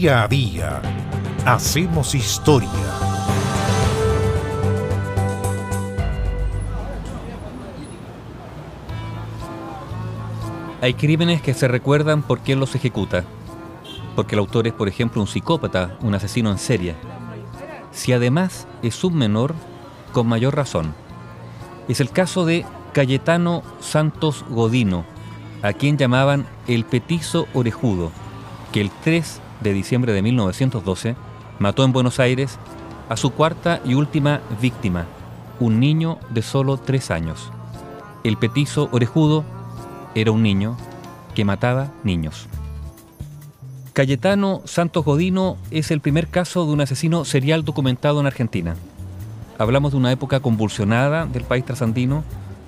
Día a día hacemos historia. Hay crímenes que se recuerdan por quién los ejecuta. Porque el autor es, por ejemplo, un psicópata, un asesino en serie. Si además es un menor, con mayor razón. Es el caso de Cayetano Santos Godino, a quien llamaban el petizo orejudo, que el 3 de diciembre de 1912 mató en Buenos Aires a su cuarta y última víctima, un niño de solo tres años. El petizo orejudo era un niño que mataba niños. Cayetano Santos Godino es el primer caso de un asesino serial documentado en Argentina. Hablamos de una época convulsionada del país trasandino,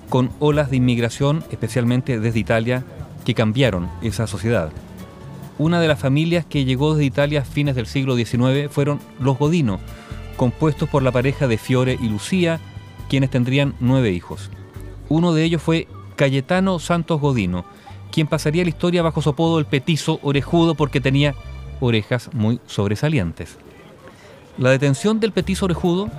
con olas de inmigración, especialmente desde Italia, que cambiaron esa sociedad. Una de las familias que llegó desde Italia a fines del siglo XIX fueron los Godino, compuestos por la pareja de Fiore y Lucía, quienes tendrían nueve hijos. Uno de ellos fue Cayetano Santos Godino, quien pasaría la historia bajo su apodo el petizo orejudo porque tenía orejas muy sobresalientes. La detención del petizo orejudo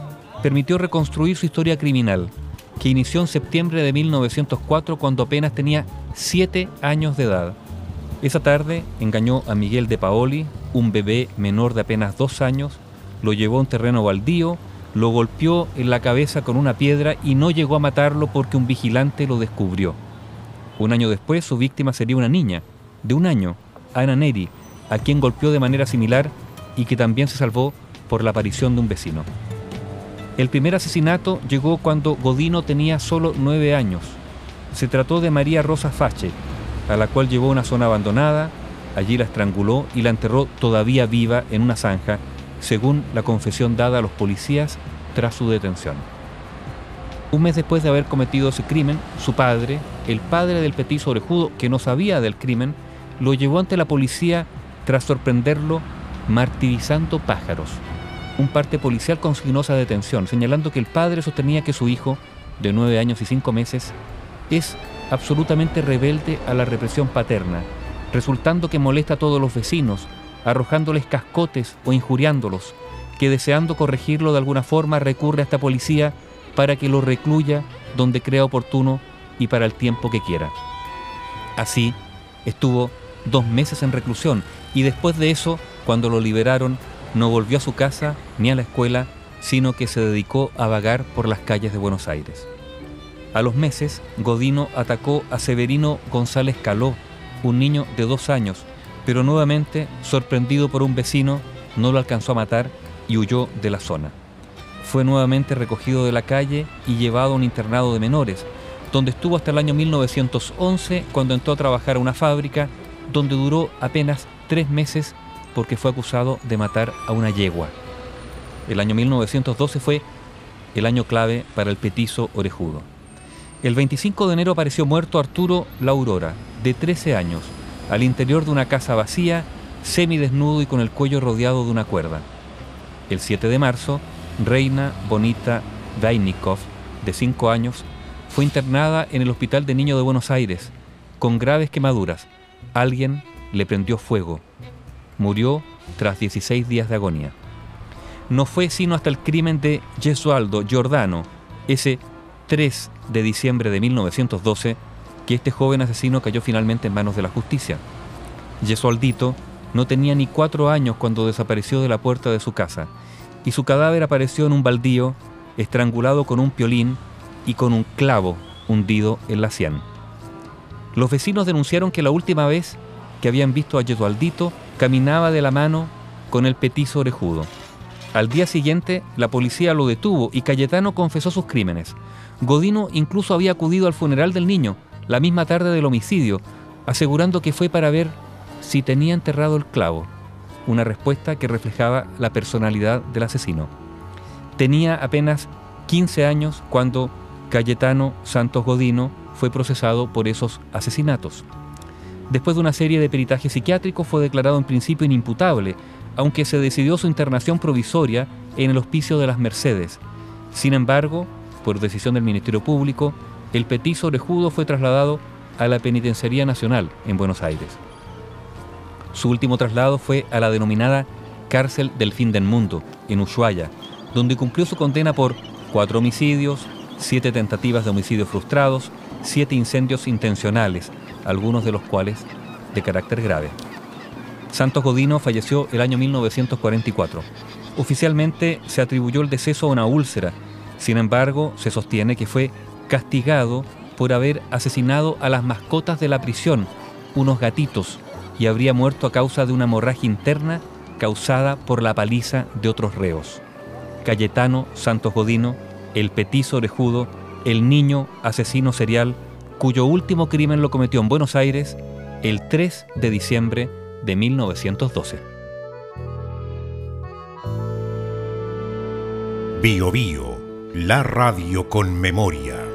permitió reconstruir su historia criminal, que inició en septiembre de 1904 cuando apenas tenía siete años de edad. Esa tarde engañó a Miguel de Paoli, un bebé menor de apenas dos años, lo llevó a un terreno baldío, lo golpeó en la cabeza con una piedra y no llegó a matarlo porque un vigilante lo descubrió. Un año después su víctima sería una niña, de un año, Ana Neri, a quien golpeó de manera similar y que también se salvó por la aparición de un vecino. El primer asesinato llegó cuando Godino tenía solo nueve años. Se trató de María Rosa Fache, a la cual llevó a una zona abandonada, allí la estranguló y la enterró todavía viva en una zanja según la confesión dada a los policías tras su detención. Un mes después de haber cometido ese crimen, su padre, el padre del petiso orejudo, que no sabía del crimen, lo llevó ante la policía tras sorprenderlo martirizando pájaros. Un parte policial consignó esa detención, señalando que el padre sostenía que su hijo, de nueve años y cinco meses, es absolutamente rebelde a la represión paterna, resultando que molesta a todos los vecinos, arrojándoles cascotes o injuriándolos, que deseando corregirlo de alguna forma recurre a esta policía para que lo recluya donde crea oportuno y para el tiempo que quiera. Así, estuvo dos meses en reclusión y después de eso, cuando lo liberaron, no volvió a su casa ni a la escuela, sino que se dedicó a vagar por las calles de Buenos Aires. A los meses, Godino atacó a Severino González Caló, un niño de dos años, pero nuevamente, sorprendido por un vecino, no lo alcanzó a matar y huyó de la zona. Fue nuevamente recogido de la calle y llevado a un internado de menores, donde estuvo hasta el año 1911 cuando entró a trabajar a una fábrica donde duró apenas tres meses porque fue acusado de matar a una yegua. El año 1912 fue el año clave para el petizo orejudo. El 25 de enero apareció muerto Arturo La Aurora, de 13 años, al interior de una casa vacía, semidesnudo y con el cuello rodeado de una cuerda. El 7 de marzo, Reina Bonita Vainikov, de 5 años, fue internada en el Hospital de Niños de Buenos Aires, con graves quemaduras. Alguien le prendió fuego. Murió tras 16 días de agonía. No fue sino hasta el crimen de Gesualdo Giordano, ese 3 de diciembre de 1912, que este joven asesino cayó finalmente en manos de la justicia. Yesualdito no tenía ni cuatro años cuando desapareció de la puerta de su casa, y su cadáver apareció en un baldío, estrangulado con un piolín y con un clavo hundido en la sien. Los vecinos denunciaron que la última vez que habían visto a Yesualdito caminaba de la mano con el petizo orejudo. Al día siguiente, la policía lo detuvo y Cayetano confesó sus crímenes. Godino incluso había acudido al funeral del niño, la misma tarde del homicidio, asegurando que fue para ver si tenía enterrado el clavo, una respuesta que reflejaba la personalidad del asesino. Tenía apenas 15 años cuando Cayetano Santos Godino fue procesado por esos asesinatos. Después de una serie de peritajes psiquiátricos fue declarado en principio inimputable, aunque se decidió su internación provisoria en el hospicio de las Mercedes. Sin embargo, por decisión del Ministerio Público, el petiso orejudo fue trasladado a la Penitenciaría Nacional en Buenos Aires. Su último traslado fue a la denominada cárcel del fin del mundo, en Ushuaia, donde cumplió su condena por cuatro homicidios, siete tentativas de homicidio frustrados, siete incendios intencionales, algunos de los cuales de carácter grave. Santos Godino falleció el año 1944. Oficialmente se atribuyó el deceso a una úlcera, sin embargo se sostiene que fue castigado por haber asesinado a las mascotas de la prisión, unos gatitos, y habría muerto a causa de una hemorragia interna causada por la paliza de otros reos. Cayetano Santos Godino, el petizo orejudo, el niño asesino serial, cuyo último crimen lo cometió en Buenos Aires el 3 de diciembre de 1912. Bio Bio, la radio con memoria.